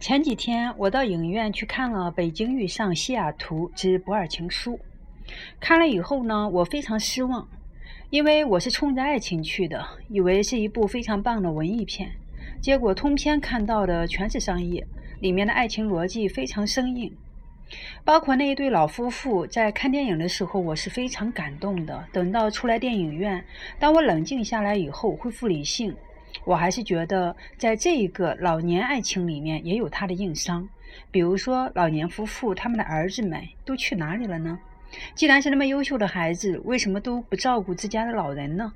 前几天我到影院去看了《北京遇上西雅图之不二情书》，看了以后呢，我非常失望，因为我是冲着爱情去的，以为是一部非常棒的文艺片，结果通篇看到的全是商业，里面的爱情逻辑非常生硬。包括那一对老夫妇在看电影的时候，我是非常感动的。等到出来电影院，当我冷静下来以后，恢复理性，我还是觉得在这一个老年爱情里面也有它的硬伤。比如说，老年夫妇他们的儿子们都去哪里了呢？既然是那么优秀的孩子，为什么都不照顾自家的老人呢？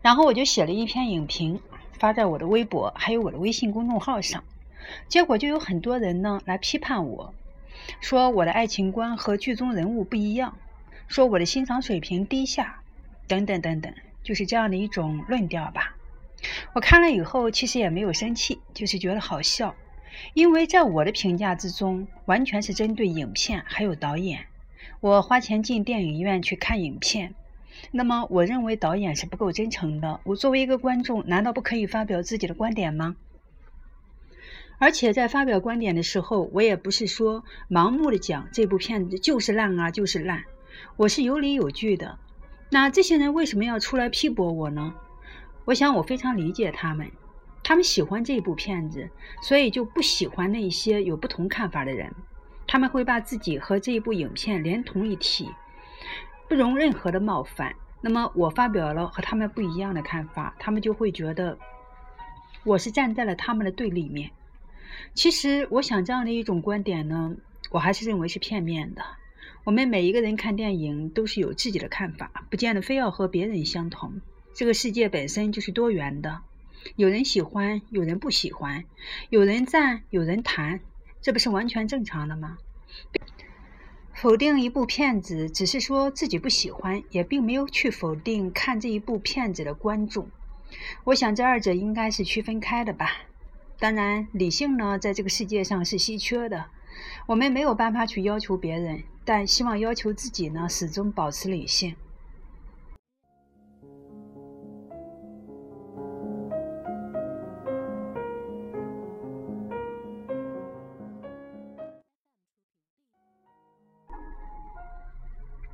然后我就写了一篇影评，发在我的微博还有我的微信公众号上。结果就有很多人呢来批判我，说我的爱情观和剧中人物不一样，说我的欣赏水平低下，等等等等，就是这样的一种论调吧。我看了以后其实也没有生气，就是觉得好笑，因为在我的评价之中，完全是针对影片还有导演。我花钱进电影院去看影片，那么我认为导演是不够真诚的。我作为一个观众，难道不可以发表自己的观点吗？而且在发表观点的时候，我也不是说盲目的讲这部片子就是烂啊，就是烂，我是有理有据的。那这些人为什么要出来批驳我呢？我想我非常理解他们，他们喜欢这部片子，所以就不喜欢那些有不同看法的人。他们会把自己和这一部影片连同一体，不容任何的冒犯。那么我发表了和他们不一样的看法，他们就会觉得我是站在了他们的对立面。其实，我想这样的一种观点呢，我还是认为是片面的。我们每一个人看电影都是有自己的看法，不见得非要和别人相同。这个世界本身就是多元的，有人喜欢，有人不喜欢，有人赞，有人弹，这不是完全正常的吗？否定一部片子，只是说自己不喜欢，也并没有去否定看这一部片子的观众。我想这二者应该是区分开的吧。当然，理性呢，在这个世界上是稀缺的。我们没有办法去要求别人，但希望要求自己呢，始终保持理性。